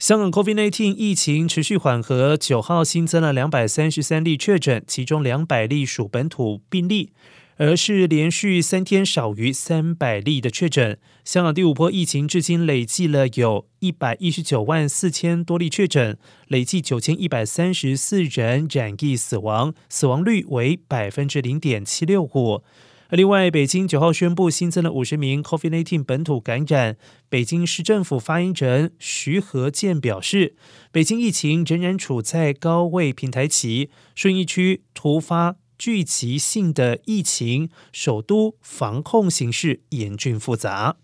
香港 COVID-19 疫情持续缓和，九号新增了两百三十三例确诊，其中两百例属本土病例，而是连续三天少于三百例的确诊。香港第五波疫情至今累计了有一百一十九万四千多例确诊，累计九千一百三十四人染疫死亡，死亡率为百分之零点七六五。另外，北京九号宣布新增了五十名 COVID-19 本土感染。北京市政府发言人徐和建表示，北京疫情仍然处在高位平台期，顺义区突发聚集性的疫情，首都防控形势严峻复杂。